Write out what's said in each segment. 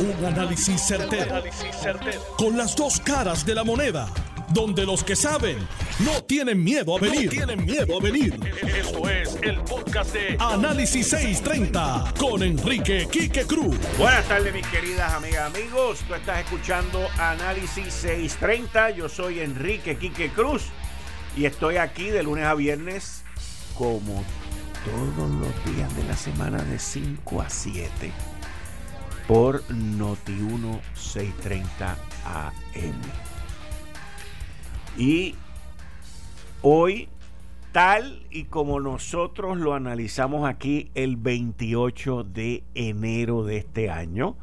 Un análisis certero, Con las dos caras de la moneda. Donde los que saben no tienen miedo a venir. tienen miedo a venir. Esto es el podcast de Análisis 630 con Enrique Quique Cruz. Buenas tardes, mis queridas amigas, amigos. Tú estás escuchando Análisis 630. Yo soy Enrique Quique Cruz y estoy aquí de lunes a viernes como todos los días de la semana de 5 a 7 por Noti1 630 AM. Y hoy, tal y como nosotros lo analizamos aquí el 28 de enero de este año,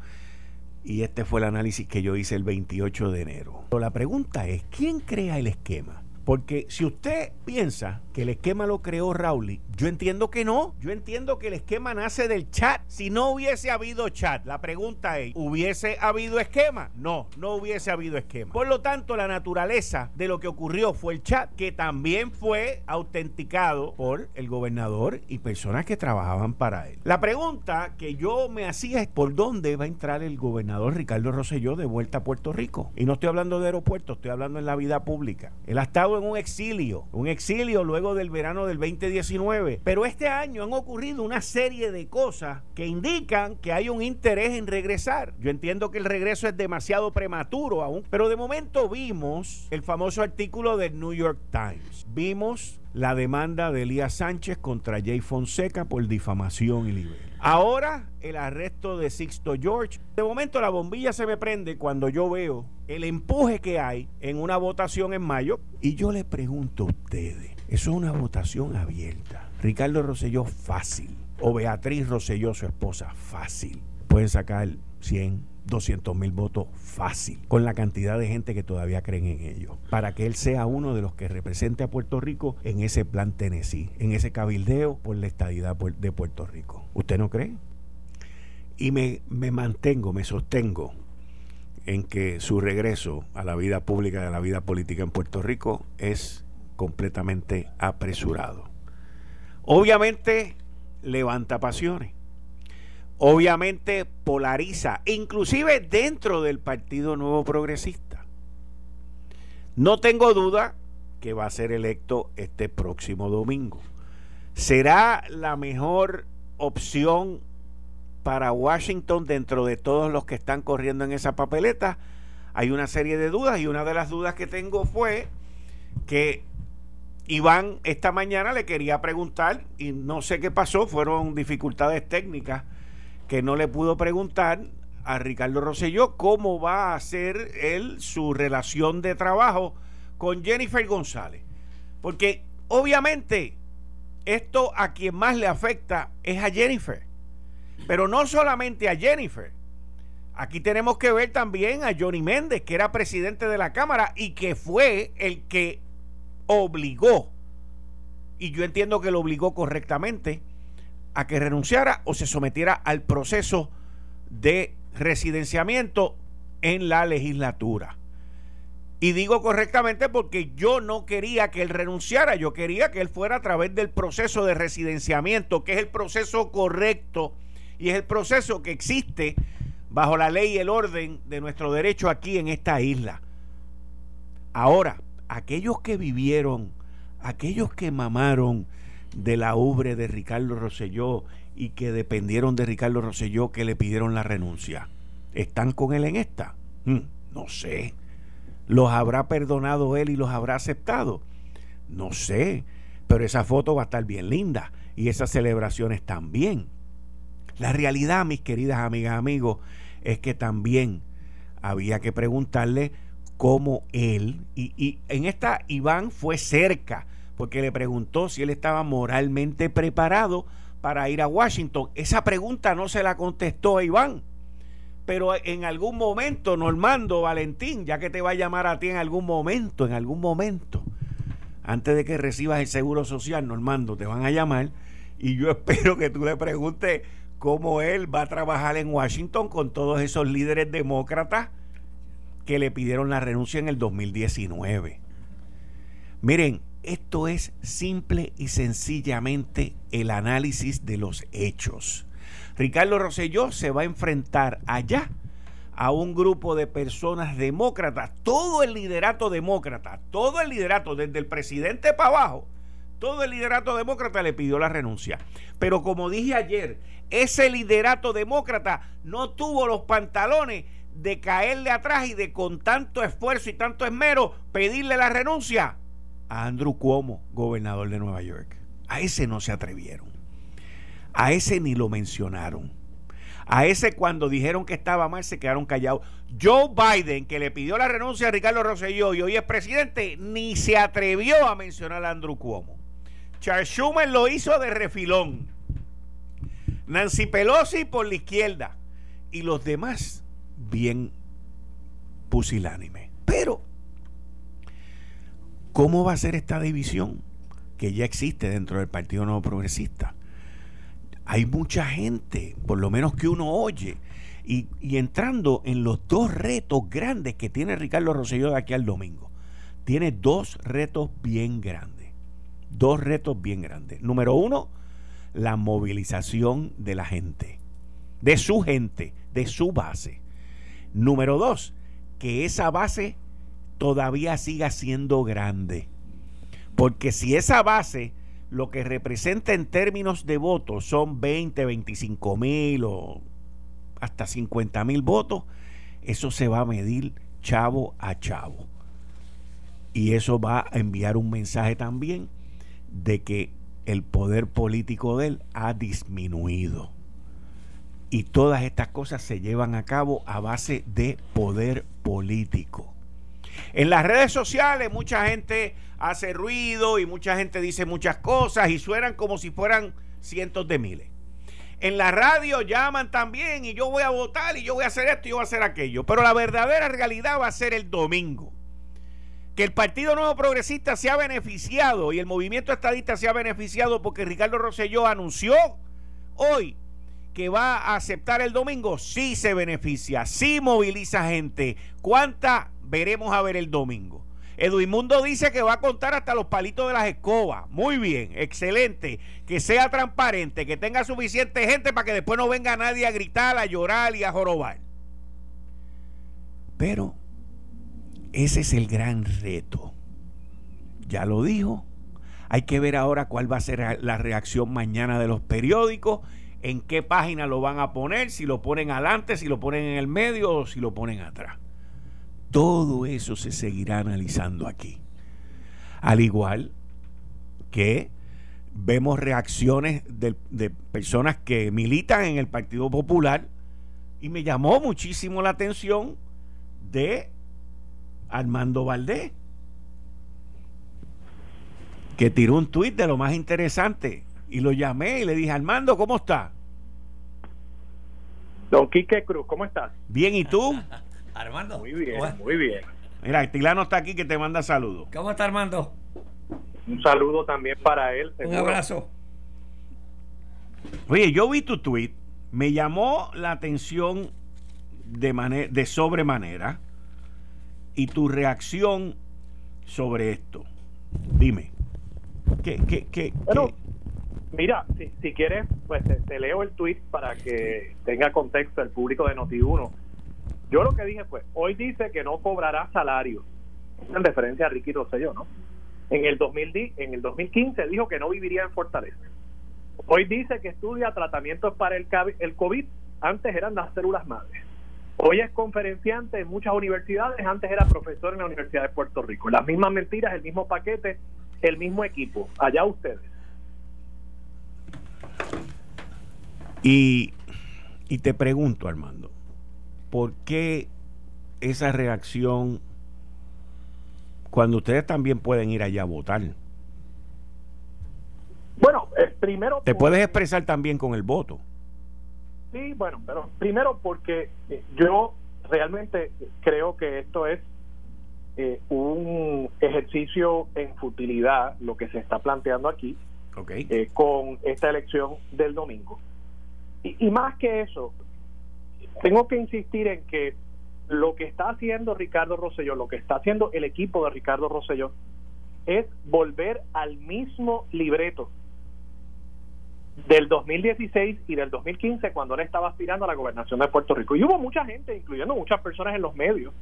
y este fue el análisis que yo hice el 28 de enero. Pero la pregunta es, ¿quién crea el esquema? Porque si usted piensa que el esquema lo creó Rowley, yo entiendo que no. Yo entiendo que el esquema nace del chat. Si no hubiese habido chat, la pregunta es, ¿hubiese habido esquema? No, no hubiese habido esquema. Por lo tanto, la naturaleza de lo que ocurrió fue el chat, que también fue autenticado por el gobernador y personas que trabajaban para él. La pregunta que yo me hacía es, ¿por dónde va a entrar el gobernador Ricardo Rosselló de vuelta a Puerto Rico? Y no estoy hablando de aeropuertos, estoy hablando en la vida pública. Él ha estado en un exilio, un exilio luego del verano del 2019. Pero este año han ocurrido una serie de cosas que indican que hay un interés en regresar. Yo entiendo que el regreso es demasiado prematuro aún, pero de momento vimos el famoso artículo del New York Times. Vimos la demanda de Elías Sánchez contra Jay Fonseca por difamación y libelo. Ahora el arresto de Sixto George. De momento la bombilla se me prende cuando yo veo el empuje que hay en una votación en mayo y yo le pregunto a ustedes, eso es una votación abierta. Ricardo Rosselló fácil o Beatriz Rosselló su esposa fácil. Pueden sacar 100, 200 mil votos fácil, con la cantidad de gente que todavía creen en ello, para que él sea uno de los que represente a Puerto Rico en ese plan Tennessee, en ese cabildeo por la estadidad de Puerto Rico. ¿Usted no cree? Y me, me mantengo, me sostengo en que su regreso a la vida pública y a la vida política en Puerto Rico es completamente apresurado. Obviamente levanta pasiones obviamente polariza, inclusive dentro del Partido Nuevo Progresista. No tengo duda que va a ser electo este próximo domingo. ¿Será la mejor opción para Washington dentro de todos los que están corriendo en esa papeleta? Hay una serie de dudas y una de las dudas que tengo fue que Iván esta mañana le quería preguntar y no sé qué pasó, fueron dificultades técnicas que no le pudo preguntar a Ricardo Rosselló cómo va a hacer él su relación de trabajo con Jennifer González. Porque obviamente esto a quien más le afecta es a Jennifer. Pero no solamente a Jennifer. Aquí tenemos que ver también a Johnny Méndez, que era presidente de la Cámara y que fue el que obligó, y yo entiendo que lo obligó correctamente, a que renunciara o se sometiera al proceso de residenciamiento en la legislatura. Y digo correctamente porque yo no quería que él renunciara, yo quería que él fuera a través del proceso de residenciamiento, que es el proceso correcto y es el proceso que existe bajo la ley y el orden de nuestro derecho aquí en esta isla. Ahora, aquellos que vivieron, aquellos que mamaron de la ubre de Ricardo Rosselló y que dependieron de Ricardo Rosselló que le pidieron la renuncia. ¿Están con él en esta? Hmm, no sé. ¿Los habrá perdonado él y los habrá aceptado? No sé. Pero esa foto va a estar bien linda y esas celebraciones también. La realidad, mis queridas amigas, amigos, es que también había que preguntarle cómo él, y, y en esta Iván fue cerca porque le preguntó si él estaba moralmente preparado para ir a Washington. Esa pregunta no se la contestó a Iván. Pero en algún momento, Normando Valentín, ya que te va a llamar a ti en algún momento, en algún momento, antes de que recibas el seguro social, Normando, te van a llamar y yo espero que tú le preguntes cómo él va a trabajar en Washington con todos esos líderes demócratas que le pidieron la renuncia en el 2019. Miren, esto es simple y sencillamente el análisis de los hechos. Ricardo Rosselló se va a enfrentar allá a un grupo de personas demócratas, todo el liderato demócrata, todo el liderato, desde el presidente para abajo, todo el liderato demócrata le pidió la renuncia. Pero como dije ayer, ese liderato demócrata no tuvo los pantalones de caerle atrás y de con tanto esfuerzo y tanto esmero pedirle la renuncia a Andrew Cuomo, gobernador de Nueva York. A ese no se atrevieron. A ese ni lo mencionaron. A ese cuando dijeron que estaba mal se quedaron callados. Joe Biden, que le pidió la renuncia a Ricardo Rosselló y hoy es presidente, ni se atrevió a mencionar a Andrew Cuomo. Charles Schumer lo hizo de refilón. Nancy Pelosi por la izquierda. Y los demás bien pusilánime. Pero, ¿cómo va a ser esta división que ya existe dentro del Partido Nuevo Progresista? Hay mucha gente, por lo menos que uno oye, y, entrando en los dos retos grandes que tiene Ricardo Rosselló de aquí al domingo. Tiene dos retos bien grandes. Dos retos bien grandes. Número uno, la movilización de la gente, de su gente, de su base. Número dos, que esa base todavía siga siendo grande. Porque si esa base lo que representa en términos de votos son 20, 25 mil o hasta 50 mil votos, eso se va a medir chavo a chavo. Y eso va a enviar un mensaje también de que el poder político de él ha disminuido. Y todas estas cosas se llevan a cabo a base de poder político. En las redes sociales mucha gente hace ruido y mucha gente dice muchas cosas y suenan como si fueran cientos de miles. En la radio llaman también y yo voy a votar y yo voy a hacer esto y yo voy a hacer aquello. Pero la verdadera realidad va a ser el domingo. Que el Partido Nuevo Progresista se ha beneficiado y el movimiento estadista se ha beneficiado porque Ricardo Rosselló anunció hoy que va a aceptar el domingo, sí se beneficia, sí moviliza gente. ¿Cuánta veremos a ver el domingo? Edwin Mundo dice que va a contar hasta los palitos de las escobas. Muy bien, excelente. Que sea transparente, que tenga suficiente gente para que después no venga nadie a gritar, a llorar y a jorobar. Pero ese es el gran reto. Ya lo dijo. Hay que ver ahora cuál va a ser la reacción mañana de los periódicos en qué página lo van a poner, si lo ponen adelante, si lo ponen en el medio o si lo ponen atrás. Todo eso se seguirá analizando aquí. Al igual que vemos reacciones de, personas que militan en el Partido Popular y me llamó muchísimo la atención de Armando Valdés que tiró un tuit de lo más interesante y lo llamé y le dije Armando ¿cómo está? Don Quique Cruz, ¿cómo estás? Bien, ¿y tú? Armando. Muy bien, muy bien. Mira, Tilano está aquí que te manda saludos. ¿Cómo está Armando? Un saludo también para él. Un abrazo. Oye, yo vi tu tweet, me llamó la atención de, manera, de sobremanera y tu reacción sobre esto. Dime, ¿qué, qué, qué, bueno, Mira, si, si quieres, pues te, leo el tweet para que tenga contexto el público de Noti1. Yo lo que dije fue, hoy dice que no cobrará salario, en referencia a Ricky Rosselló, ¿no? En el, 2000, en el 2015 dijo que no viviría en Fortaleza. Hoy dice que estudia tratamientos para el, el COVID, antes eran las células madres. Hoy es conferenciante en muchas universidades, antes era profesor en la Universidad de Puerto Rico. Las mismas mentiras, el mismo paquete, el mismo equipo. Allá ustedes. Y, y te pregunto, Armando, ¿por qué esa reacción cuando ustedes también pueden ir allá a votar? Bueno, eh, primero... Te puedes expresar también con el voto. Sí, bueno, pero primero porque eh, yo realmente creo que esto es eh, un ejercicio en futilidad, lo que se está planteando aquí, con esta elección del domingo. Y, más que eso, tengo que insistir en que lo que está haciendo Ricardo Rosselló, lo que está haciendo el equipo de Ricardo Rosselló, es volver al mismo libreto del 2016 y del 2015 cuando él estaba aspirando a la gobernación de Puerto Rico. Y hubo mucha gente, incluyendo muchas personas en los medios,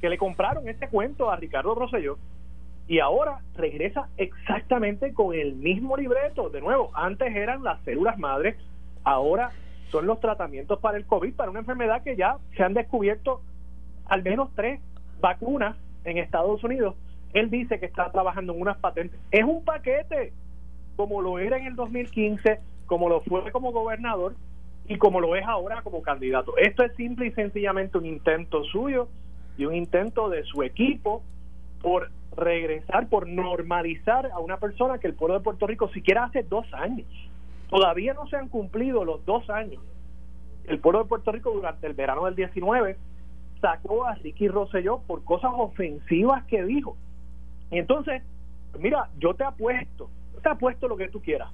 que le compraron este cuento a Ricardo Rosselló y ahora regresa exactamente con el mismo libreto. De nuevo, antes eran las células madres, ahora son los tratamientos para el COVID, para una enfermedad que ya se han descubierto al menos tres vacunas en Estados Unidos. Él dice que está trabajando en unas patentes. Es un paquete, como lo era en el 2015, como lo fue como gobernador y como lo es ahora como candidato. Esto es simple y sencillamente un intento suyo y un intento de su equipo por regresar, por normalizar a una persona que el pueblo de Puerto Rico siquiera hace dos años. Todavía no se han cumplido los dos años. El pueblo de Puerto Rico durante el verano del 19 sacó a Ricky Rosselló por cosas ofensivas que dijo. Y entonces, mira, yo te apuesto, yo te apuesto lo que tú quieras,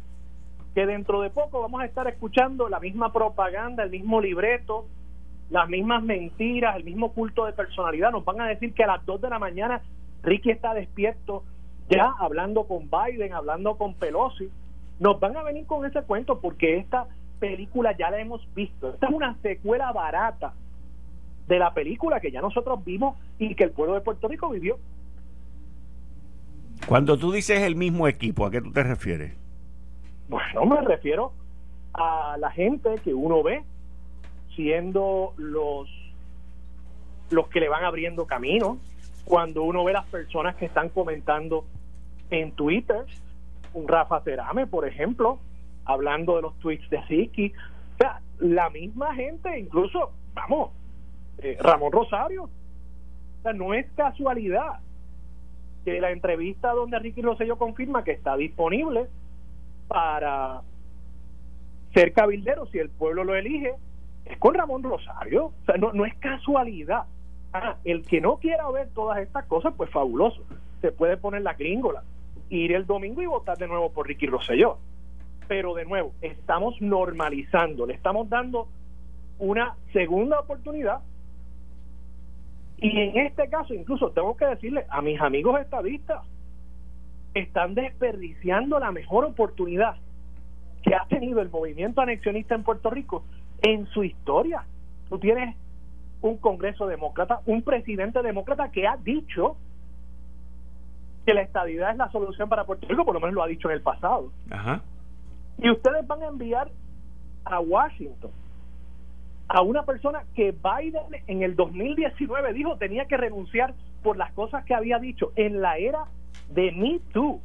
que dentro de poco vamos a estar escuchando la misma propaganda, el mismo libreto, las mismas mentiras, el mismo culto de personalidad. Nos van a decir que a las 2 de la mañana Ricky está despierto ya hablando con Biden, hablando con Pelosi. Nos van a venir con ese cuento porque esta película ya la hemos visto. Esta es una secuela barata de la película que ya nosotros vimos y que el pueblo de Puerto Rico vivió. Cuando tú dices el mismo equipo, ¿a qué tú te refieres? Bueno, me refiero a la gente que uno ve siendo los los que le van abriendo camino, cuando uno ve las personas que están comentando en Twitter, un Rafa Cerame, por ejemplo, hablando de los tweets de Siki, o sea, la misma gente, incluso, vamos, eh, Ramón Rosario, o sea, no es casualidad que la entrevista donde Ricky Rosselló confirma que está disponible para ser cabildero si el pueblo lo elige, es con Ramón Rosario, o sea, no, no es casualidad. Ah, el que no quiera ver todas estas cosas, pues fabuloso. Se puede poner la gringola, ir el domingo y votar de nuevo por Ricky Rosselló. Pero de nuevo, estamos normalizando, le estamos dando una segunda oportunidad. Y en este caso, incluso tengo que decirle a mis amigos estadistas, están desperdiciando la mejor oportunidad que ha tenido el movimiento anexionista en Puerto Rico en su historia. Tú tienes un Congreso demócrata, un presidente demócrata que ha dicho que la estabilidad es la solución para Puerto Rico, por lo menos lo ha dicho en el pasado. Y ustedes van a enviar a Washington a una persona que Biden en el 2019 dijo tenía que renunciar por las cosas que había dicho en la era de Me Too,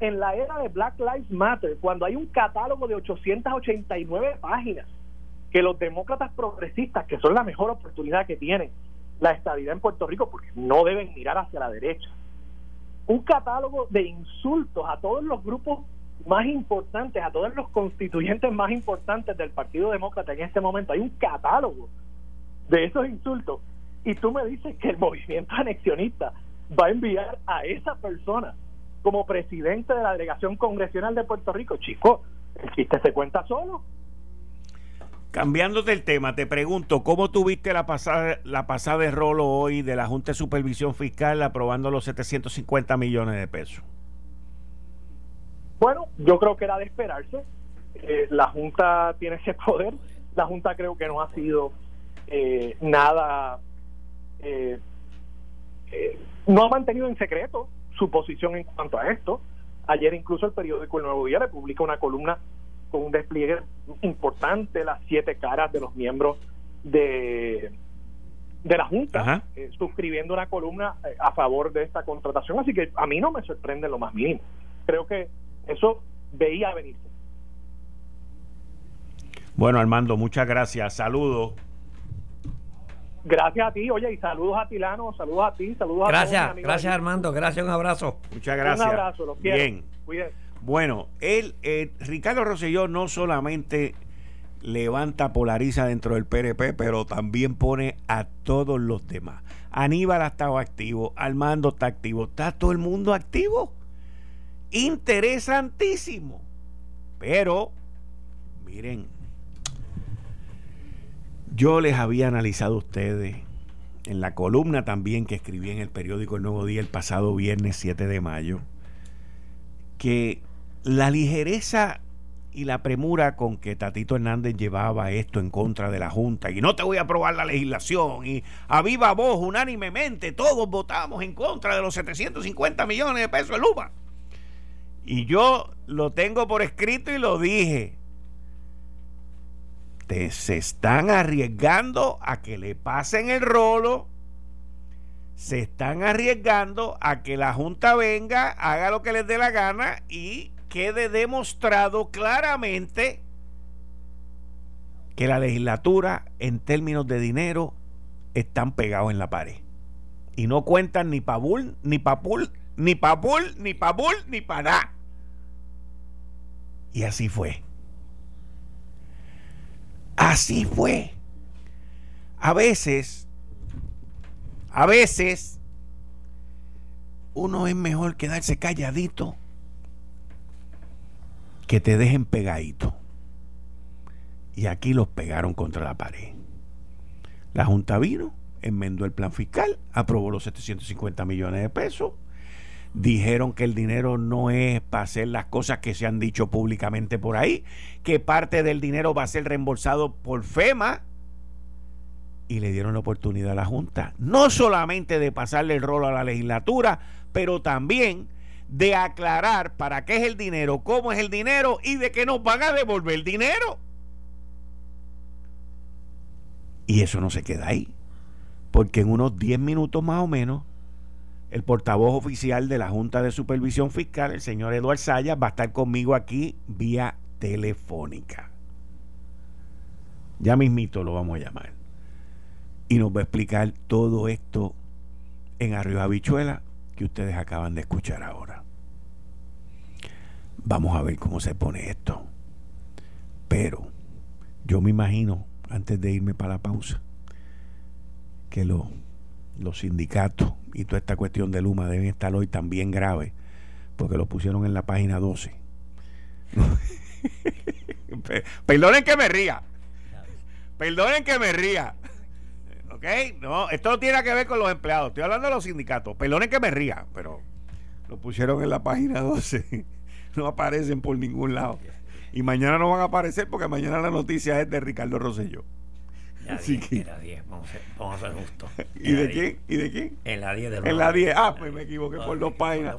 en la era de Black Lives Matter, cuando hay un catálogo de 889 páginas que los demócratas progresistas, que son la mejor oportunidad que tienen la estabilidad en Puerto Rico, porque no deben mirar hacia la derecha, un catálogo de insultos a todos los grupos más importantes, a todos los constituyentes más importantes del Partido Demócrata en este momento. Hay un catálogo de esos insultos. Y tú me dices que el movimiento anexionista va a enviar a esa persona como presidente de la delegación congresional de Puerto Rico. Chico, el chiste se cuenta solo. Cambiando del tema, te pregunto, ¿cómo tuviste la pasada, la pasada de rolo hoy de la Junta de Supervisión Fiscal aprobando los 750 millones de pesos? Bueno, yo creo que era de esperarse. Eh, la Junta tiene ese poder. La Junta creo que no ha sido eh, nada, eh, no ha mantenido en secreto su posición en cuanto a esto. Ayer incluso el periódico El Nuevo Día le publica una columna con un despliegue importante, las siete caras de los miembros de, de la Junta, eh, suscribiendo una columna eh, a favor de esta contratación. Así que a mí no me sorprende lo más mínimo. Creo que eso veía venir. Bueno, Armando, muchas gracias. Saludos. Gracias a ti, oye, y saludos a Tilano, saludos a ti, saludos gracias, a Gracias, gracias Armando, gracias, un abrazo. Muchas gracias. Un abrazo, los quiero. Bien. Bueno, él, eh, Ricardo Rosselló no solamente levanta, polariza dentro del PRP, pero también pone a todos los demás. Aníbal ha estado activo, Armando está activo, está todo el mundo activo. Interesantísimo. Pero, miren, yo les había analizado a ustedes en la columna también que escribí en el periódico El Nuevo Día el pasado viernes 7 de mayo, que la ligereza y la premura con que Tatito Hernández llevaba esto en contra de la Junta y no te voy a aprobar la legislación y a viva voz unánimemente todos votamos en contra de los 750 millones de pesos de Luma. Y yo lo tengo por escrito y lo dije. Te, se están arriesgando a que le pasen el rolo. Se están arriesgando a que la Junta venga, haga lo que les dé la gana y quede demostrado claramente que la legislatura en términos de dinero están pegados en la pared. Y no cuentan ni pa' bull, ni pa' bull, ni pa' bull, ni pa' bull, ni pa' nada. Y así fue. Así fue. A veces, a veces, uno es mejor quedarse calladito que te dejen pegadito. Y aquí los pegaron contra la pared. La Junta vino, enmendó el plan fiscal, aprobó los 750 millones de pesos. Dijeron que el dinero no es para hacer las cosas que se han dicho públicamente por ahí, que parte del dinero va a ser reembolsado por FEMA. Y le dieron la oportunidad a la Junta, no solamente de pasarle el rol a la legislatura, pero también de aclarar para qué es el dinero, cómo es el dinero y de qué nos van a devolver el dinero. Y eso no se queda ahí, porque en unos 10 minutos más o menos, el portavoz oficial de la Junta de Supervisión Fiscal, el señor Eduardo Sayas, va a estar conmigo aquí vía telefónica. Ya mismito lo vamos a llamar. Y nos va a explicar todo esto en Arriba Habichuela que ustedes acaban de escuchar ahora. Vamos a ver cómo se pone esto. Pero yo me imagino, antes de irme para la pausa, que los sindicatos y toda esta cuestión de Luma deben estar hoy también graves, porque lo pusieron en la página 12. Perdonen que me ría. Perdonen que me ría. ¿Ok? No, esto no tiene que ver con los empleados. Estoy hablando de los sindicatos. Perdonen que me ría, pero lo pusieron en la página 12. No aparecen por ningún lado. Y mañana no van a aparecer porque mañana la noticia es de Ricardo Rosselló. En la 10, vamos, a ser justos. ¿Y de quién? ¿Y de quién? En la 10 de En la 10. Ah, pues me equivoqué por dos páginas.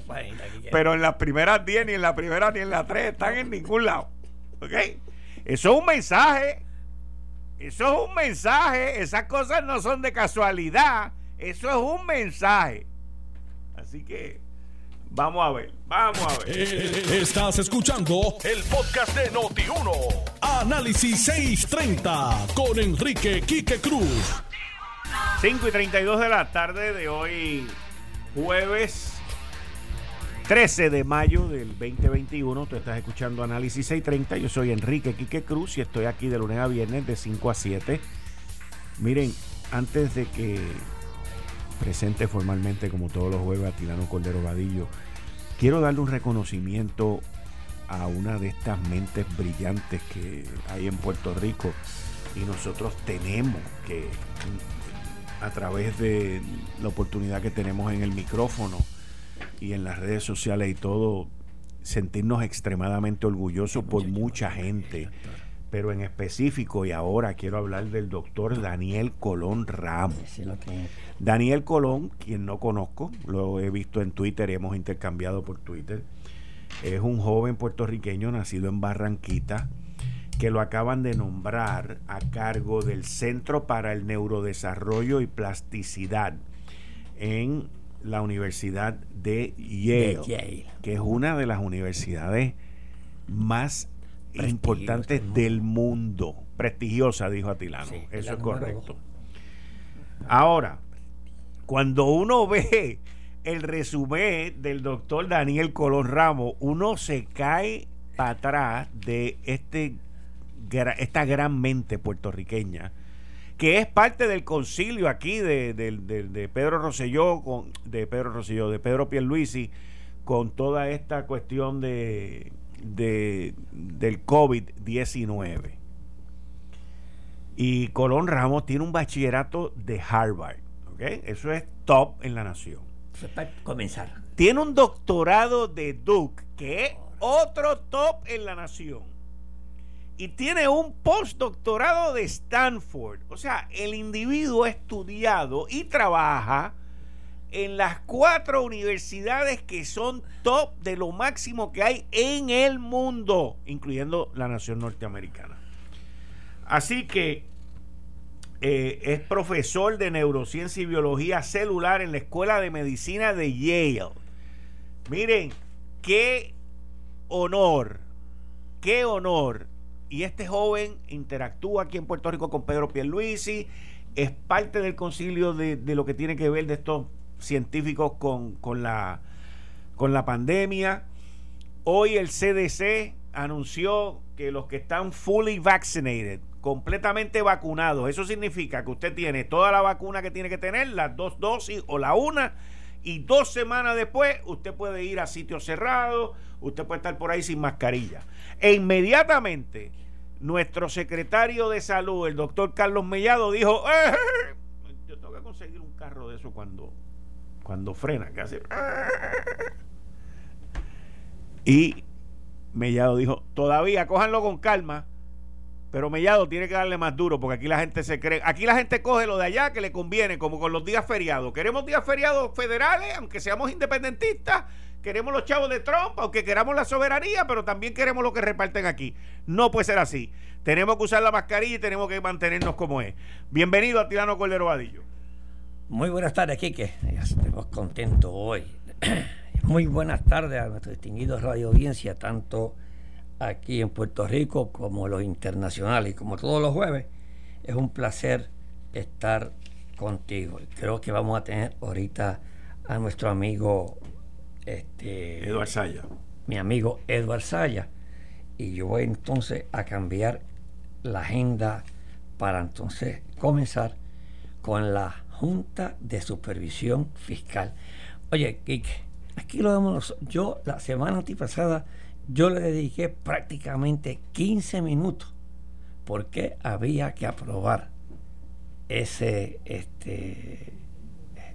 Pero en las primeras 10, ni en la primera ni en la 3 están en ningún lado. ¿Ok? Eso es un mensaje eso es un mensaje. Esas cosas no son de casualidad. Eso es un mensaje. Así que vamos a ver. Vamos a ver. Eh, estás escuchando el podcast de Noti1. Análisis 630 con Enrique Quique Cruz. 5 y 32 de la tarde de hoy, jueves 13 de mayo del 2021. Tú estás escuchando Análisis 630. Yo soy Enrique Quique Cruz y estoy aquí de lunes a viernes de 5 a 7. Miren, antes de que presente formalmente, como todos los jueves, a Tilano Cordero Vadillo, quiero darle un reconocimiento a una de estas mentes brillantes que hay en Puerto Rico y nosotros tenemos que, a través de la oportunidad que tenemos en el micrófono, y en las redes sociales y todo, sentirnos extremadamente orgullosos por mucha gente. Pero en específico, y ahora quiero hablar del doctor Daniel Colón Ramos. Daniel Colón, quien no conozco, lo he visto en Twitter y hemos intercambiado por Twitter. Es un joven puertorriqueño nacido en Barranquita que lo acaban de nombrar a cargo del Centro para el Neurodesarrollo y Plasticidad en la Universidad de Yale, que es una de las universidades más importantes del mundo. Prestigiosa, dijo Atilano. Eso es correcto. Ahora, cuando uno ve el resumen del doctor Daniel Colón Ramos, uno se cae para atrás de este, esta gran mente puertorriqueña que es parte del concilio aquí de, de, Pedro Rosselló, con, de Pedro Rosselló, de Pedro Pierluisi, con toda esta cuestión de, del COVID-19. Y Colón Ramos tiene un bachillerato de Harvard. ¿okay? Eso es top en la nación. Eso es para comenzar. Tiene un doctorado de Duke, que es otro top en la nación. Y tiene un postdoctorado de Stanford. O sea, el individuo ha estudiado y trabaja en las cuatro universidades que son top de lo máximo que hay en el mundo, incluyendo la nación norteamericana. Así que eh, es profesor de neurociencia y biología celular en la Escuela de Medicina de Yale. Miren, qué honor, qué honor y este joven interactúa aquí en Puerto Rico con Pedro Pierluisi, es parte del concilio de, lo que tiene que ver de estos científicos con, con, la, con la pandemia. Hoy el CDC anunció que los que están fully vaccinated, completamente vacunados, eso significa que usted tiene toda la vacuna que tiene que tener, las dos dosis o la una, y dos semanas después usted puede ir a sitios cerrados, usted puede estar por ahí sin mascarilla. E inmediatamente nuestro secretario de salud, el doctor Carlos Mellado, dijo, eh, yo tengo que conseguir un carro de eso cuando, cuando frena, que hace... Y Mellado dijo, todavía cójanlo con calma, pero Mellado tiene que darle más duro porque aquí la gente se cree, aquí la gente coge lo de allá que le conviene, como con los días feriados. Queremos días feriados federales, aunque seamos independentistas, queremos los chavos de Trump, aunque queramos la soberanía, pero también queremos lo que reparten aquí. No puede ser así. Tenemos que usar la mascarilla y tenemos que mantenernos como es. Bienvenido a Tirano Cordero Vadillo. Muy buenas tardes, Quique. Estamos contentos hoy. Muy buenas tardes a nuestro distinguido radio audiencia, tanto aquí en Puerto Rico como los internacionales, y como todos los jueves. Es un placer estar contigo. Creo que vamos a tener ahorita a nuestro amigo este, Eduard Saya. Mi amigo Eduard Saya. Y yo voy entonces a cambiar la agenda para entonces comenzar con la Junta de Supervisión Fiscal. Oye, aquí lo vemos. Yo la semana antipasada yo le dediqué prácticamente 15 minutos porque había que aprobar ese, este,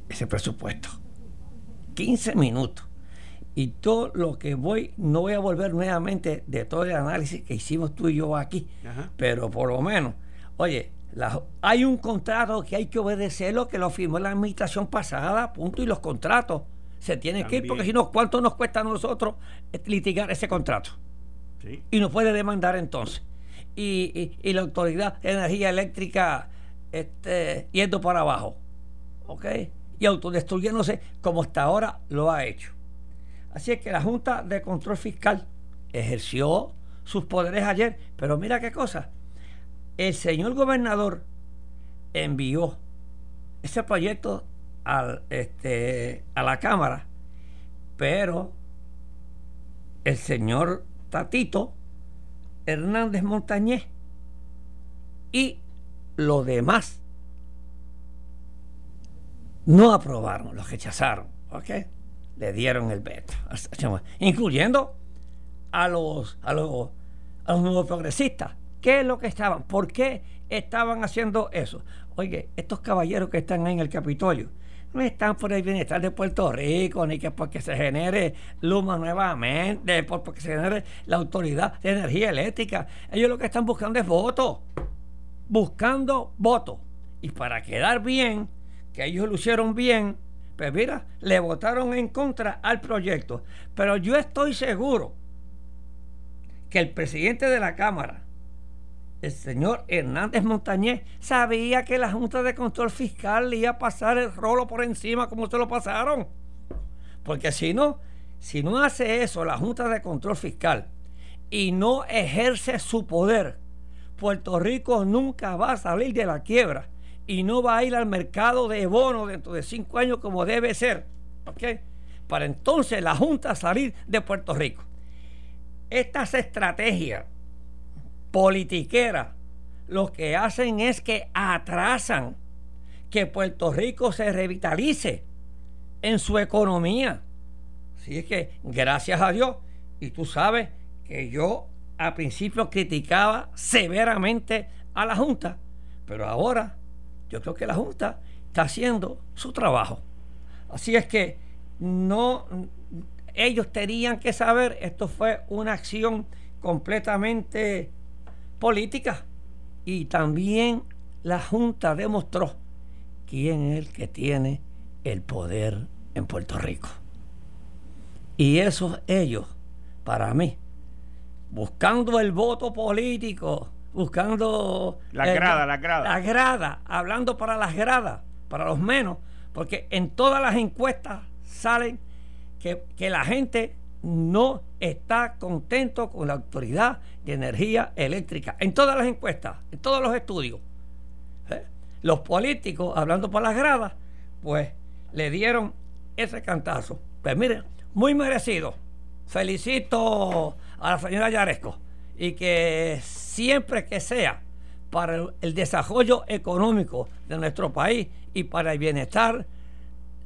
ese presupuesto. 15 minutos. Y todo lo que voy, no voy a volver nuevamente de todo el análisis que hicimos tú y yo aquí, pero por lo menos, oye, hay un contrato que hay que obedecerlo, que lo firmó la administración pasada, punto, y los contratos se tienen que ir, porque si no, ¿cuánto nos cuesta a nosotros litigar ese contrato? Y nos puede demandar entonces. Y, la Autoridad de Energía Eléctrica este, yendo para abajo, ¿ok? Y autodestruyéndose como hasta ahora lo ha hecho. Así es que la Junta de Control Fiscal ejerció sus poderes ayer, pero mira qué cosa. El señor gobernador envió ese proyecto al, este, a la Cámara, pero el señor Tatito Hernández Montañez y los demás no aprobaron, los rechazaron. ¿Ok? le dieron el veto, incluyendo a los, a los, a los nuevos progresistas. ¿Qué es lo que estaban? ¿Por qué estaban haciendo eso? Oye, estos caballeros que están ahí en el Capitolio no están por el bienestar de Puerto Rico, ni que porque se genere Luma nuevamente, porque se genere la autoridad de energía eléctrica. Ellos lo que están buscando es votos, buscando votos. Y para quedar bien, que ellos lo hicieron bien, pues mira, le votaron en contra al proyecto. Pero yo estoy seguro que el presidente de la Cámara, el señor Hernández Montañez, sabía que la Junta de Control Fiscal le iba a pasar el rolo por encima como se lo pasaron. Porque si no, si no hace eso la Junta de Control Fiscal y no ejerce su poder, Puerto Rico nunca va a salir de la quiebra y no va a ir al mercado de bonos dentro de cinco años como debe ser. ¿Ok? Para entonces la Junta salir de Puerto Rico. Estas estrategias politiqueras lo que hacen es que atrasan que Puerto Rico se revitalice en su economía. Así es que, gracias a Dios, y tú sabes que yo al principio criticaba severamente a la Junta, pero ahora yo creo que la Junta está haciendo su trabajo. Así es que no, ellos tenían que saber, esto fue una acción completamente política. Y también la Junta demostró quién es el que tiene el poder en Puerto Rico. Y eso ellos, para mí, buscando el voto político, buscando... La grada, la grada. La grada, hablando para las gradas, para los menos, porque en todas las encuestas salen que, que la gente no está contento con la Autoridad de Energía Eléctrica. En todas las encuestas, en todos los estudios. ¿eh? Los políticos, hablando por las gradas, pues le dieron ese cantazo. Pues miren, muy merecido. Felicito a la señora Yaresco y que siempre que sea para el, el desarrollo económico de nuestro país y para el bienestar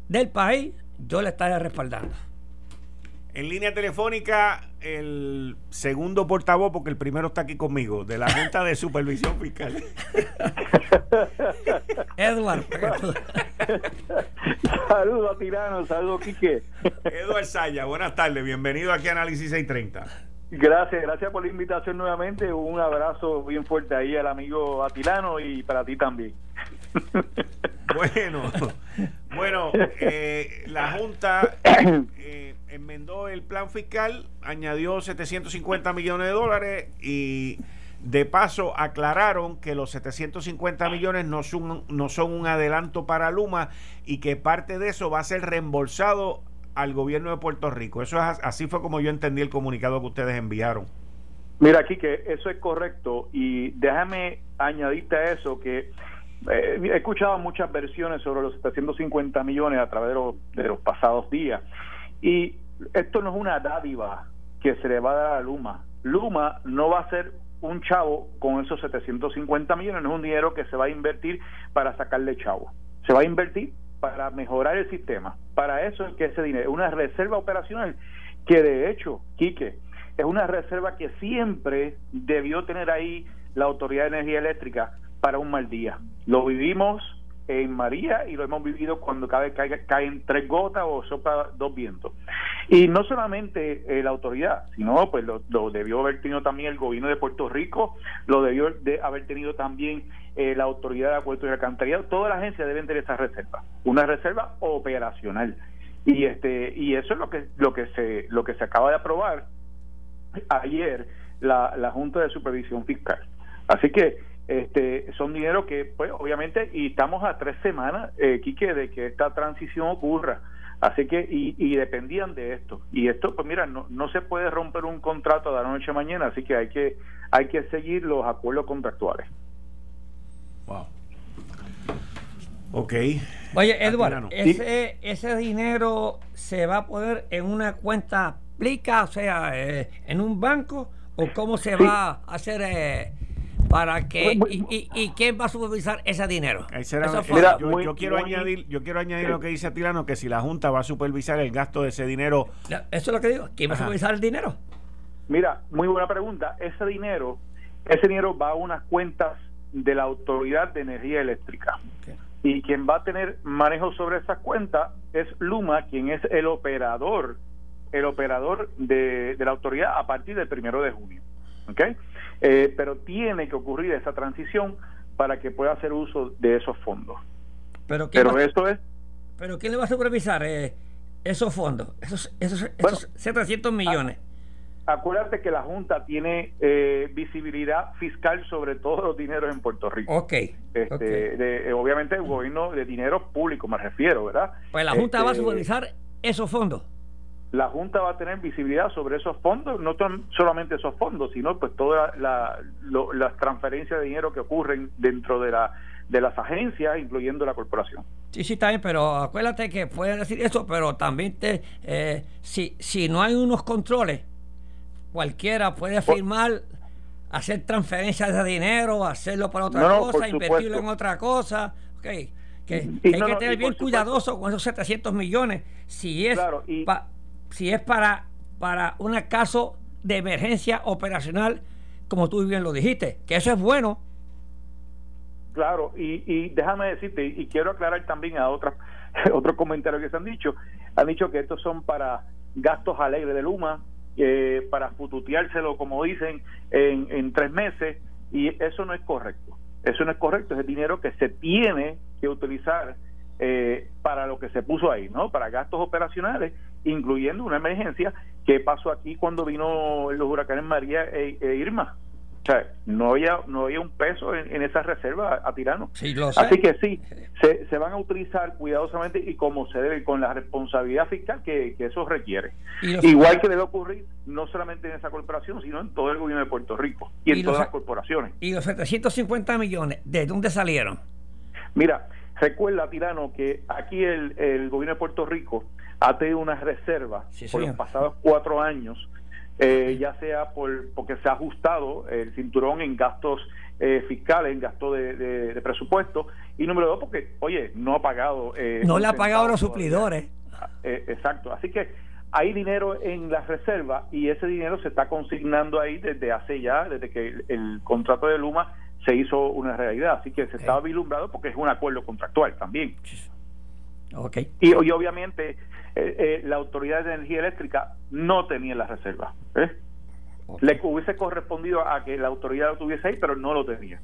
del país, yo le estaré respaldando. En línea telefónica, el segundo portavoz, porque el primero está aquí conmigo, de la Junta de Supervisión Fiscal. Edward. saludos a Tirano, saludos Quique. Edward Saya, buenas tardes, bienvenido aquí a Análisis 630. Gracias, gracias por la invitación nuevamente. Un abrazo bien fuerte ahí al amigo Atilano y para ti también. Bueno, bueno, eh, la Junta eh, enmendó el plan fiscal, añadió 750 millones de dólares y de paso aclararon que los 750 millones no son, no son un adelanto para Luma y que parte de eso va a ser reembolsado al gobierno de Puerto Rico. Eso es así fue como yo entendí el comunicado que ustedes enviaron. Mira, aquí que eso es correcto y déjame añadirte a eso que eh, he escuchado muchas versiones sobre los 750 millones a través de los, de los pasados días y esto no es una dádiva que se le va a dar a Luma. Luma no va a ser un chavo con esos 750 millones, no es un dinero que se va a invertir para sacarle chavo. Se va a invertir para mejorar el sistema. Para eso es que ese dinero es una reserva operacional que de hecho, Quique, es una reserva que siempre debió tener ahí la Autoridad de Energía Eléctrica para un mal día. Lo vivimos en María y lo hemos vivido cuando cada vez cae, caen tres gotas o sopla dos vientos. Y no solamente eh, la autoridad, sino pues lo, debió haber tenido también el gobierno de Puerto Rico, lo debió de haber tenido también eh, la autoridad de acuerdo y alcantarillado, todas las agencias deben tener esa reserva, una reserva operacional. Y este y eso es lo que lo que se lo que se acaba de aprobar ayer la, la Junta de Supervisión Fiscal. Así que este son dinero que pues obviamente y estamos a tres semanas eh, Quique de que esta transición ocurra. Así que y, y dependían de esto. Y esto pues mira no, no se puede romper un contrato de la noche a mañana así que hay que hay que seguir los acuerdos contractuales. Wow. Ok. Oye Edward ese ese dinero se va a poder en una cuenta aplica o sea eh, en un banco o cómo se sí. va a hacer eh, para que y, y, y, quién va a supervisar ese dinero Era, Mira, yo, muy, yo, quiero muy, añadir yo quiero añadir sí. lo que dice Atilano que si la junta va a supervisar el gasto de ese dinero eso es lo que digo quién va Ajá. a supervisar el dinero mira muy buena pregunta ese dinero ese dinero va a unas cuentas de la autoridad de energía eléctrica okay. y quien va a tener manejo sobre esas cuentas es Luma quien es el operador el operador de, de la autoridad a partir del primero de junio ¿okay? Eh, pero tiene que ocurrir esa transición para que pueda hacer uso de esos fondos. Pero, pero va, eso es. ¿Pero quién le va a supervisar eh, esos fondos? Esos, esos, bueno, esos 700 millones. Acuérdate que la Junta tiene eh, visibilidad fiscal sobre todos los dineros en Puerto Rico. Ok. Este, okay. De, obviamente, el gobierno de dinero público, me refiero, ¿verdad? Pues la Junta este, va a supervisar esos fondos la Junta va a tener visibilidad sobre esos fondos, no solamente esos fondos, sino pues todas la, las transferencias de dinero que ocurren dentro de la de las agencias, incluyendo la corporación. Sí, sí, bien, pero acuérdate que puede decir eso, pero también te, eh, si, si no hay unos controles, cualquiera puede firmar, hacer transferencias de dinero, hacerlo para otra no, cosa, invertirlo en otra cosa, okay. que, hay no, que tener bien cuidadoso con esos 700 millones, si es... Claro, y, pa, si es para, para un caso de emergencia operacional, como tú bien lo dijiste, que eso es bueno. Claro, y, y déjame decirte, y, quiero aclarar también a otros otros comentarios que se han dicho, han dicho que estos son para gastos alegres de Luma, eh, para fututeárselo, como dicen, en, en tres meses, Y eso no es correcto. Eso no es correcto, es el dinero que se tiene que utilizar eh, para lo que se puso ahí, ¿no? Para gastos operacionales, incluyendo una emergencia que pasó aquí cuando vino los huracanes María e, e Irma. O sea, no había, no había un peso en, esa reserva a, tirano. Así que sí, se, se, van a utilizar cuidadosamente y como se debe, con la responsabilidad fiscal que, eso requiere. Igual que debe ocurrir no solamente en esa corporación, sino en todo el gobierno de Puerto Rico y, en todas las corporaciones. ¿Y los 750 millones, de dónde salieron? Mira, recuerda, Tirano, que aquí el, el gobierno de Puerto Rico ha tenido una reserva por los pasados cuatro años eh, ya sea por porque se ha ajustado el cinturón en gastos eh, fiscales, en gastos de, presupuesto, y número dos, porque, oye, no ha pagado. Eh, no le ha pagado a los suplidores. exacto. Así que hay dinero en la reserva y ese dinero se está consignando ahí desde hace ya, desde que el, contrato de Luma se hizo una realidad. Así que se estaba vislumbrado porque es un acuerdo contractual también. Okay. Y, y obviamente eh, eh, la Autoridad de Energía Eléctrica no tenía la reserva. ¿eh? Le hubiese correspondido a que la autoridad lo tuviese ahí, pero no lo tenía.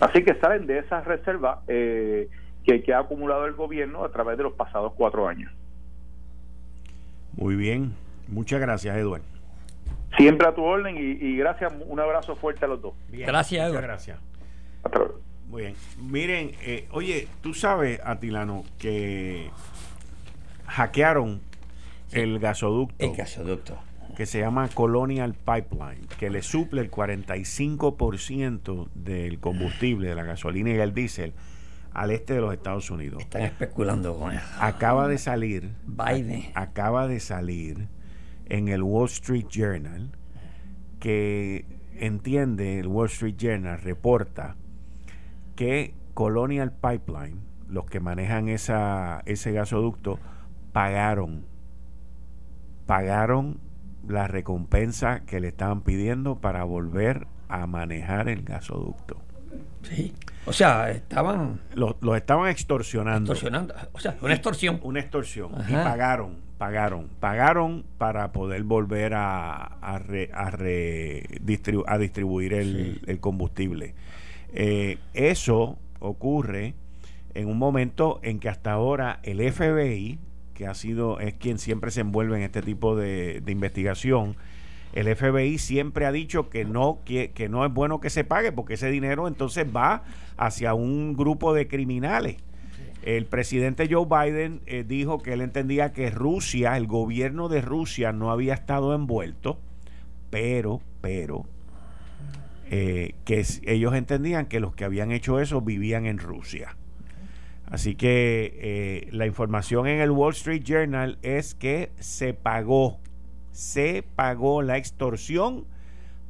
Así que salen de esa reserva que, que ha acumulado el gobierno a través de los pasados cuatro años. Muy bien. Muchas gracias, Eduardo. Siempre a tu orden y, gracias. Un abrazo fuerte a los dos. gracias, Eduardo. Gracias. Hasta luego. Muy bien. Miren, oye, tú sabes, Atilano, que hackearon el gasoducto. El gasoducto. Que se llama Colonial Pipeline, que le suple el 45% del combustible, de la gasolina y el diésel al este de los Estados Unidos. Están especulando con eso. Acaba de salir. Biden. Acaba de salir en el Wall Street Journal que entiende, el Wall Street Journal reporta que Colonial Pipeline, los que manejan esa, ese gasoducto, pagaron, pagaron la recompensa que le estaban pidiendo para volver a manejar el gasoducto. Sí. O sea, estaban... Los lo estaban extorsionando. Extorsionando. O sea, una extorsión. Una extorsión. Y pagaron, pagaron, pagaron para poder volver a, a, a, a distribuir el, combustible. Eh, eso ocurre en un momento en que hasta ahora el FBI, que ha sido, es quien siempre se envuelve en este tipo de, investigación, el FBI siempre ha dicho que no, que, no es bueno que se pague porque ese dinero entonces va hacia un grupo de criminales. El presidente Joe Biden eh, dijo que él entendía que Rusia, el gobierno de Rusia no había estado envuelto, pero, pero, eh, que ellos entendían que los que habían hecho eso vivían en Rusia. Así que eh, la información en el Wall Street Journal es que se pagó, se pagó la extorsión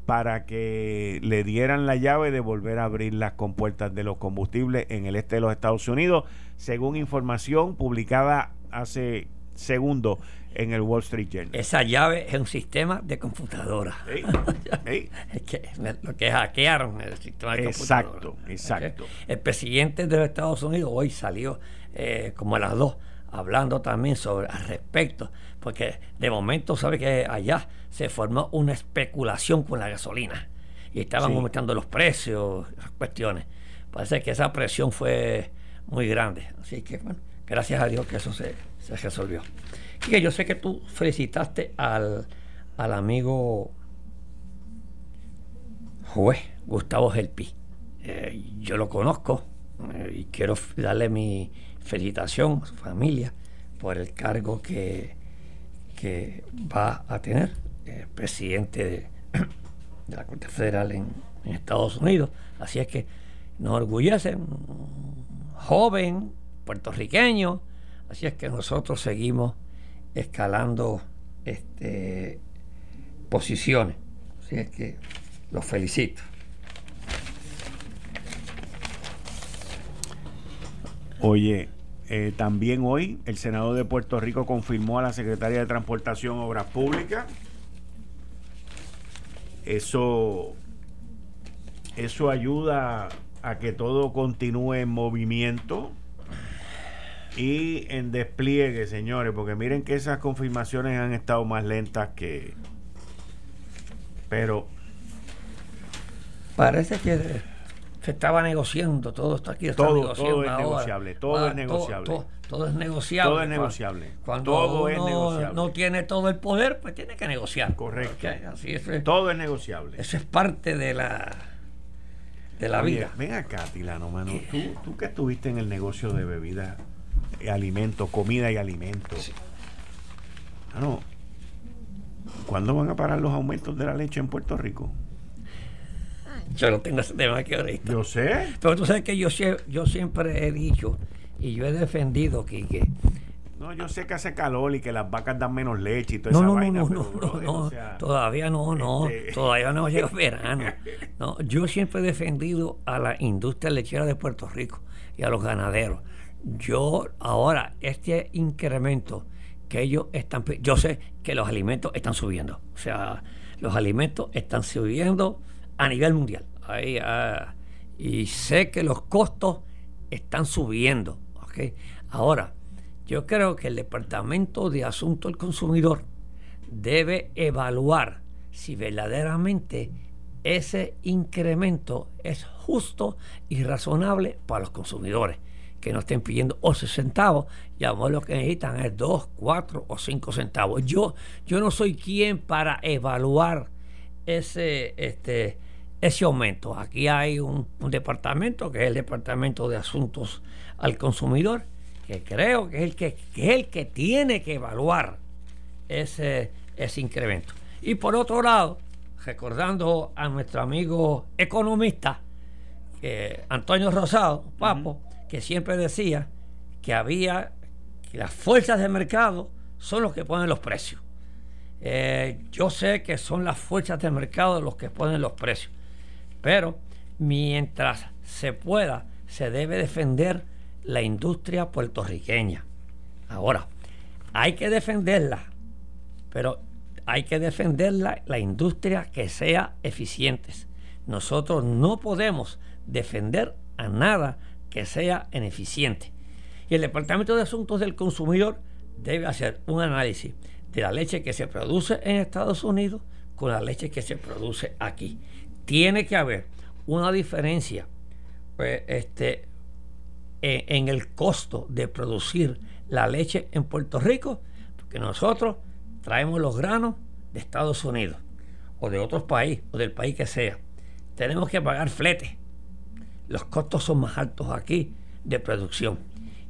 para que le dieran la llave de volver a abrir las compuertas de los combustibles en el este de los Estados Unidos, según información publicada hace segundos en el Wall Street Journal. Esa llave es un sistema de computadora. es que, lo que hackearon el sistema de exacto, Exacto, El presidente de los Estados Unidos hoy salió eh, como a las dos hablando también sobre al respecto, porque de momento sabe que allá se formó una especulación con la gasolina y estaban aumentando los precios, las cuestiones. Parece que esa presión fue muy grande. Así que, bueno, gracias a Dios que eso se, se resolvió que yo sé que tú felicitaste al, amigo juez Gustavo Gelpi. Eh, yo lo conozco eh, y quiero darle mi felicitación a su familia por el cargo que, que va a tener, eh, presidente de, la Corte Federal en, en, Estados Unidos. Así es que nos orgullece, joven puertorriqueño. Así es que nosotros seguimos escalando este, posiciones. Así es que los felicito. Oye, eh, también hoy el Senado de Puerto Rico confirmó a la Secretaria de Transportación Obras Públicas. Eso, eso ayuda a que todo continúe en movimiento y en despliegue, señores, porque miren que esas confirmaciones han estado más lentas que... Pero Parece que se estaba negociando, todo está aquí. Está todo, todo es negociable, todo es negociable. Todo, es negociable. Todo es negociable. Cuando todo es negociable. no tiene todo el poder, pues tiene que negociar. Correcto. Así es, todo es negociable. Eso es parte de la de la vida. Ven acá, Tilano, mano. ¿Tú, tú que estuviste en el negocio de bebidas, alimentos, comida y alimentos. Sí. Mano, ¿cuándo van a parar los aumentos de la leche en Puerto Rico? Yo no tengo ese tema que ahorita. Yo sé. Pero tú sabes que yo, yo siempre he dicho y yo he defendido que, que no, yo sé que hace calor y que las vacas dan menos leche y toda esa vaina. No, no, no, no, todavía no, no, este todavía no llega verano. No, yo siempre he defendido a la industria lechera de Puerto Rico y a los ganaderos. Yo ahora, este incremento que ellos están, yo sé que los alimentos están subiendo. O sea, los alimentos están subiendo a nivel mundial. Ahí, ah, y sé que los costos están subiendo. Ahora, yo creo que el Departamento de Asuntos del Consumidor debe evaluar si verdaderamente ese incremento es justo y razonable para los consumidores, que no estén pidiendo 11 centavos y a lo que necesitan es 2, 4 o 5 centavos. Yo, yo no soy quien para evaluar ese, este, ese aumento. Aquí hay un, departamento que es el Departamento de Asuntos al Consumidor, que creo que es el que, es el que tiene que evaluar ese, ese incremento. Y por otro lado, recordando a nuestro amigo economista, Antonio Rosado, Papo, que siempre decía que había que las fuerzas de mercado son los que ponen los precios. Eh, yo sé que son las fuerzas de mercado los que ponen los precios. Pero mientras se pueda, se debe defender la industria puertorriqueña. Ahora, hay que defenderla, pero hay que defenderla la industria que sea eficiente. Nosotros no podemos defender a nada que sea ineficiente. Y el Departamento de Asuntos del Consumidor debe hacer un análisis de la leche que se produce en Estados Unidos con la leche que se produce aquí tiene que haber una diferencia pues, este, en, el costo de producir la leche en Puerto Rico, porque nosotros traemos los granos de Estados Unidos o de otros países o del país que sea. Tenemos que pagar flete. Los costos son más altos aquí de producción.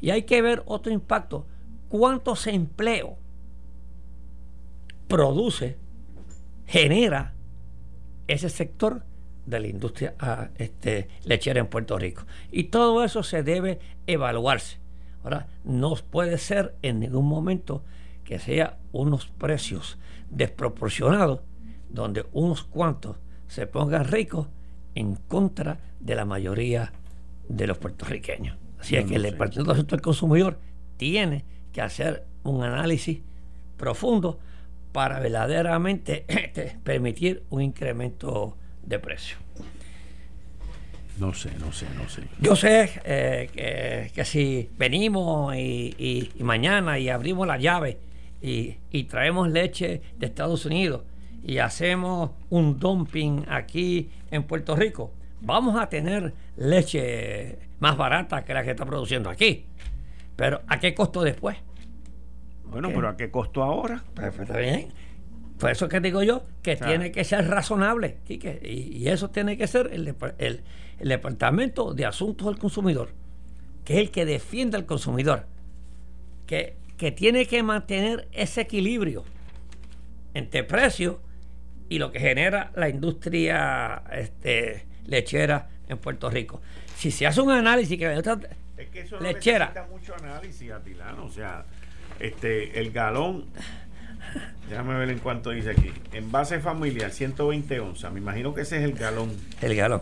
Y hay que ver otro impacto. ¿Cuántos empleo produce, genera ese sector de la industria ah, este, lechera en Puerto Rico. Y todo eso se debe evaluarse. Ahora, no puede ser en ningún momento que sea unos precios desproporcionados donde unos cuantos se pongan ricos en contra de la mayoría de los puertorriqueños. Así es que el Departamento del Consumidor tiene que hacer un análisis profundo para verdaderamente este, permitir un incremento de precio. No sé, no sé, no sé. Yo sé eh, que, si venimos y, mañana y abrimos la llave y, traemos leche de Estados Unidos y hacemos un dumping aquí en Puerto Rico, vamos a tener leche más barata que la que está produciendo aquí. Pero ¿a qué costo después? Bueno, pero ¿a qué costo ahora? Pues, pues, está bien. Por eso que digo yo que tiene que ser razonable, y, eso tiene que ser el, Departamento de Asuntos del Consumidor, que es el que defiende al consumidor, que, que tiene que mantener ese equilibrio entre precio y lo que genera la industria este, lechera en Puerto Rico. Si se hace un análisis que la industria es que eso lechera, necesita mucho análisis, Atilano, o sea, este, el galón Déjame ver en cuánto dice aquí. Envase familiar, 120 onzas. Me imagino que ese es el galón. El galón.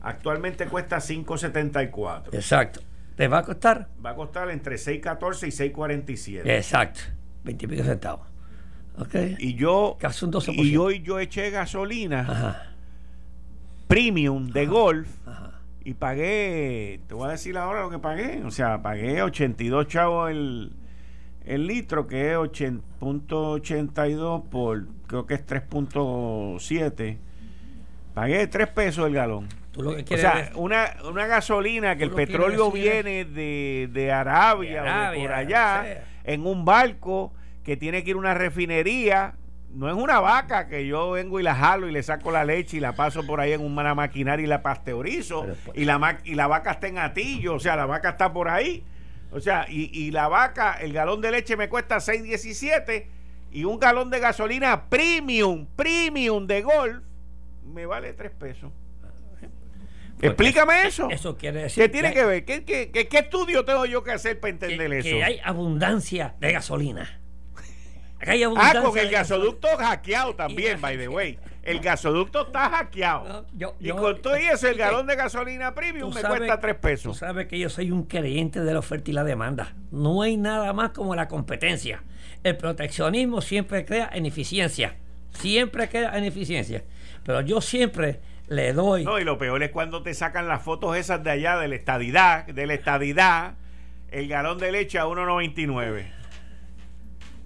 Actualmente cuesta 5.74. Exacto. ¿Te va a costar? Va a costar entre 6.14 y 6.47. Exacto. 20 y centavos. Okay. Y yo. Casi un 12%. Y hoy yo eché gasolina premium de golf. Y pagué. Te voy a decir ahora lo que pagué. O sea, pagué 82 chavos el el litro, que es 8.82 por, creo que es 3.7, Pagué 3 pesos el galón. Tú lo que O sea, una, una gasolina que el petróleo decir viene de, de Arabia, De o de por allá, sea. en un barco que tiene que ir a una refinería. No es una vaca que yo vengo y la jalo y le saco la leche y la paso por ahí en una maquinaria y la pasteurizo. Pues- y, la, ma- y la vaca está en atillo, o sea, la vaca está por ahí. O sea, y, y la vaca, el galón de leche me cuesta 6.17 y un galón de gasolina premium, premium de golf, me vale 3 pesos. Explícame eso. Eso quiere decir ¿Qué tiene hay- que ver? ¿Qué, qué, qué- qué estudio tengo yo que hacer para que, entender que eso? hay abundancia de gasolina. Ah, con el gasoducto hackeado también, by the way. El gasoducto está hackeado. No, yo- y yo- con todo y eso, el galón de gasolina premium Tú me sabes- cuesta 3 Tú pesos. sabes que yo soy un creyente de la oferta y la demanda. No hay nada más como la competencia. El proteccionismo siempre crea ineficiencia. Siempre crea ineficiencia. Pero yo siempre le doy. No, y lo peor es cuando te sacan las fotos esas de allá de la estadidad, de la estadidad, el galón de leche a 1.99.